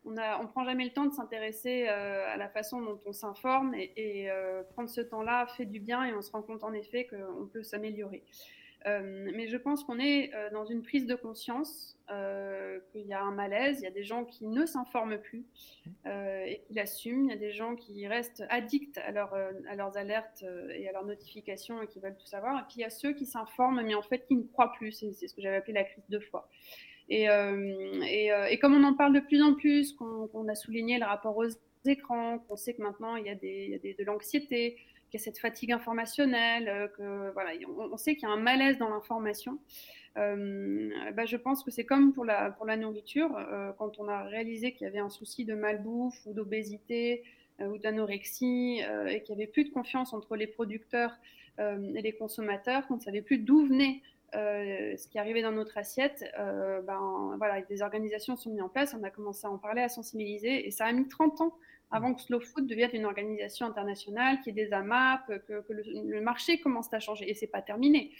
on ne prend jamais le temps de s'intéresser euh, à la façon dont on s'informe et, euh, prendre ce temps-là fait du bien et on se rend compte en effet qu'on peut s'améliorer. Euh, mais je pense qu'on est dans une prise de conscience, qu'il y a un malaise, il y a des gens qui ne s'informent plus et qui l'assument, il y a des gens qui restent addicts à, à leurs alertes et à leurs notifications et qui veulent tout savoir, et puis il y a ceux qui s'informent mais en fait qui ne croient plus, c'est ce que j'avais appelé la crise de foi. Et, et, et, comme on en parle de plus en plus, qu'on a souligné le rapport aux écrans, qu'on sait que maintenant il y a, de l'anxiété, qu'il y a cette fatigue informationnelle, euh, que sait qu'il y a un malaise dans l'information. Euh, bah, je pense que c'est comme pour la, nourriture, euh, quand on a réalisé qu'il y avait un souci de malbouffe ou d'obésité ou d'anorexie et qu'il n'y avait plus de confiance entre les producteurs et les consommateurs, qu'on ne savait plus d'où venait ce qui arrivait dans notre assiette, ben, voilà, des organisations sont mises en place, on a commencé à en parler, à sensibiliser, et ça a mis 30 ans avant que Slow Food devienne une organisation internationale, qui ait des AMAP, que, le, marché commence à changer. Et c'est pas terminé.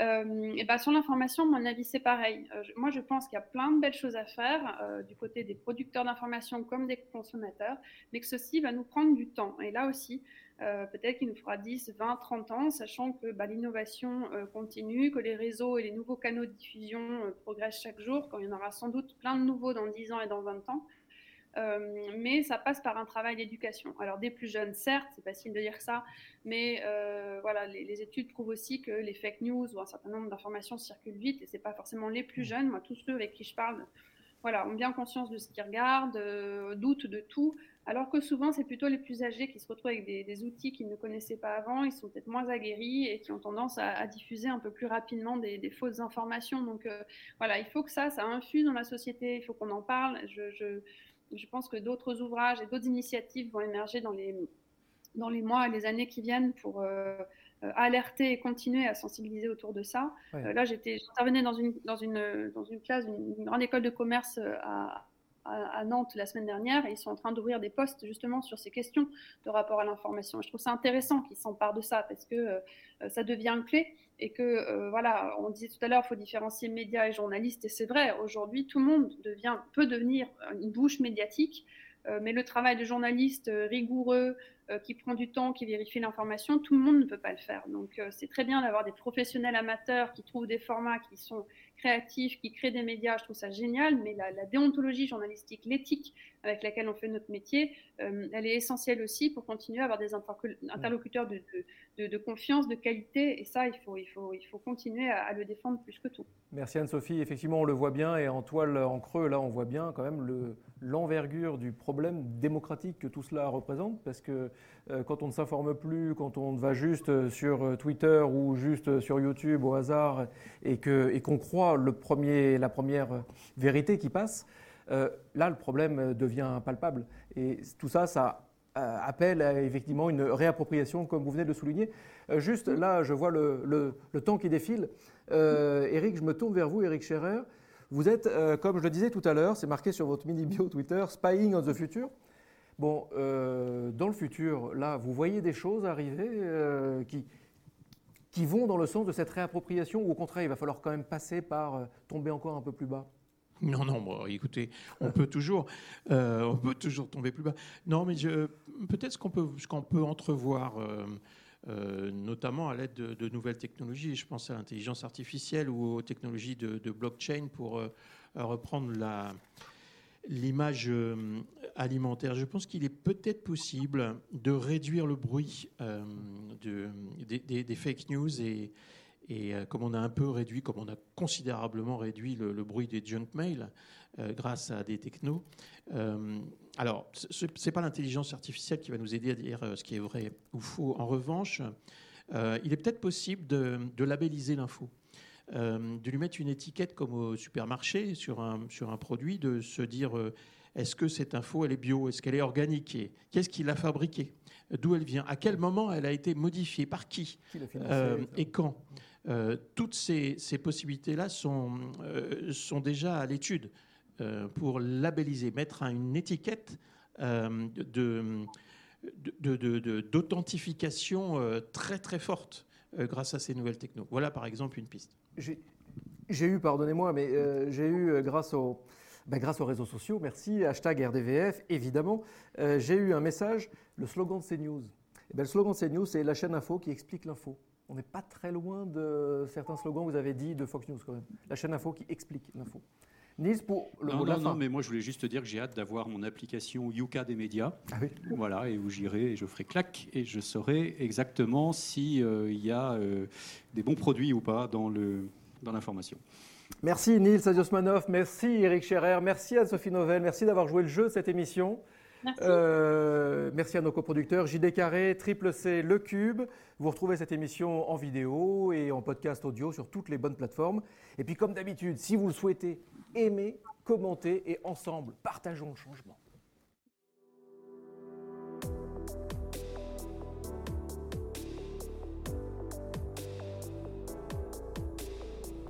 Euh, et ben sur l'information, mon avis, c'est pareil. Euh, moi, je pense qu'il y a plein de belles choses à faire euh, du côté des producteurs d'information comme des consommateurs, mais que ceci va nous prendre du temps. Et là aussi, peut-être qu'il nous fera 10, 20, 30 ans, sachant que bah, l'innovation continue, que les réseaux et les nouveaux canaux de diffusion progressent chaque jour, quand il y en aura sans doute plein de nouveaux dans 10 ans et dans 20 ans. Euh, mais ça passe par un travail d'éducation. Alors des plus jeunes, certes, c'est facile de dire ça, mais euh, voilà, les, études prouvent aussi que les fake news ou un certain nombre d'informations circulent vite, et c'est pas forcément les plus jeunes. Moi, tous ceux avec qui je parle, voilà, ont bien conscience de ce qu'ils regardent, euh, doutent de tout, alors que souvent c'est plutôt les plus âgés qui se retrouvent avec des, outils qu'ils ne connaissaient pas avant, ils sont peut-être moins aguerris et qui ont tendance à, diffuser un peu plus rapidement des, fausses informations. Donc voilà, il faut que ça, ça infuse dans la société, il faut qu'on en parle. je, je pense que d'autres ouvrages et d'autres initiatives vont émerger dans les, dans les mois et les années qui viennent pour euh, euh, alerter et continuer à sensibiliser autour de ça. Euh, là, j'intervenais dans une, dans, une, dans une classe, une, grande école de commerce à, à, Nantes la semaine dernière et ils sont en train d'ouvrir des postes justement sur ces questions de rapport à l'information. Je trouve ça intéressant qu'ils s'emparent de ça parce que ça devient clé et que voilà, on disait tout à l'heure, il faut différencier médias et journalistes et c'est vrai. Aujourd'hui, tout le monde devient peut devenir une bouche médiatique, mais le travail de journaliste rigoureux, qui prend du temps, qui vérifie l'information, tout le monde ne peut pas le faire. Donc c'est très bien d'avoir des professionnels amateurs qui trouvent des formats qui sont créatifs, qui créent des médias, je trouve ça génial, mais la, déontologie journalistique, l'éthique avec laquelle on fait notre métier, euh, elle est essentielle aussi pour continuer à avoir des interlocuteurs de, confiance, de qualité, et ça, il faut, continuer à, le défendre plus que tout. Merci Anne-Sophie. Effectivement, on le voit bien, et en toile, en creux, là, on voit bien quand même l'envergure du problème démocratique que tout cela représente, parce que quand on ne s'informe plus, quand on va juste sur euh, Twitter ou juste sur YouTube au hasard, et qu'on croit le premier, la première vérité qui passe, euh, là, le problème devient palpable. Et tout ça, ça euh, appelle à effectivement une réappropriation, comme vous venez de souligner. Euh, juste là, je vois le, temps qui défile. Eric, je me tourne vers vous, Eric Scherer. Vous êtes, comme je le disais tout à l'heure, c'est marqué sur votre mini bio Twitter, Spying on the Future. Bon, dans le futur, là, vous voyez des choses arriver qui, qui vont dans le sens de cette réappropriation ou au contraire, il va falloir quand même passer par euh, tomber encore un peu plus bas? Non, non, écoutez, on peut toujours, euh, on peut toujours tomber plus bas. Non, mais peut-être ce qu'on peut, ce qu'on peut entrevoir, euh, notamment à l'aide de, nouvelles technologies. Je pense à l'intelligence artificielle ou aux technologies de, blockchain pour reprendre l'image euh, alimentaire. Je pense qu'il est peut-être possible de réduire le bruit euh, des, fake news et, euh, comme on a un peu réduit, comme on a considérablement réduit le, bruit des junk mails grâce à des technos. alors, ce n'est pas l'intelligence artificielle qui va nous aider à dire ce qui est vrai ou faux. En revanche, il est peut-être possible de labelliser l'info. Euh, de lui mettre une étiquette comme au supermarché sur un, produit, de se dire euh, est-ce que cette info elle est bio, est-ce qu'elle est organique, qu'est-ce qui l'a fabriquée, d'où elle vient, à quel moment elle a été modifiée, par qui, euh, et quand? toutes ces, ces possibilités-là sont, sont déjà à l'étude pour labelliser, mettre une étiquette de d'authentification très très forte grâce à ces nouvelles technos. Voilà par exemple une piste. J'ai eu, pardonnez-moi, mais euh, j'ai eu, euh, grâce, au, ben, grâce aux réseaux sociaux, merci, hashtag RDVF, évidemment, euh, j'ai eu un message, le slogan de CNews. Eh ben, le slogan de CNews, c'est la chaîne info qui explique l'info. On n'est pas très loin de certains slogans que vous avez dit de Fox News quand même. La chaîne info qui explique l'info. Nils, pour le non, non, non, mais moi je voulais juste te dire que j'ai hâte d'avoir mon application Yuka des médias. Ah oui. Voilà, et où j'irai et je ferai clac et je saurai exactement s'il il y a des bons produits ou pas dans le, dans l'information. Merci Nils Adiosmanov, merci Eric Scherer, merci Anne-Sophie Novel, merci d'avoir joué le jeu de cette émission. Merci. Euh, merci à nos coproducteurs JD Carré, Triple C, Le Cube. Vous retrouvez cette émission en vidéo et en podcast audio sur toutes les bonnes plateformes. Et puis comme d'habitude, si vous le souhaitez, aimez, commentez et ensemble, partageons le changement.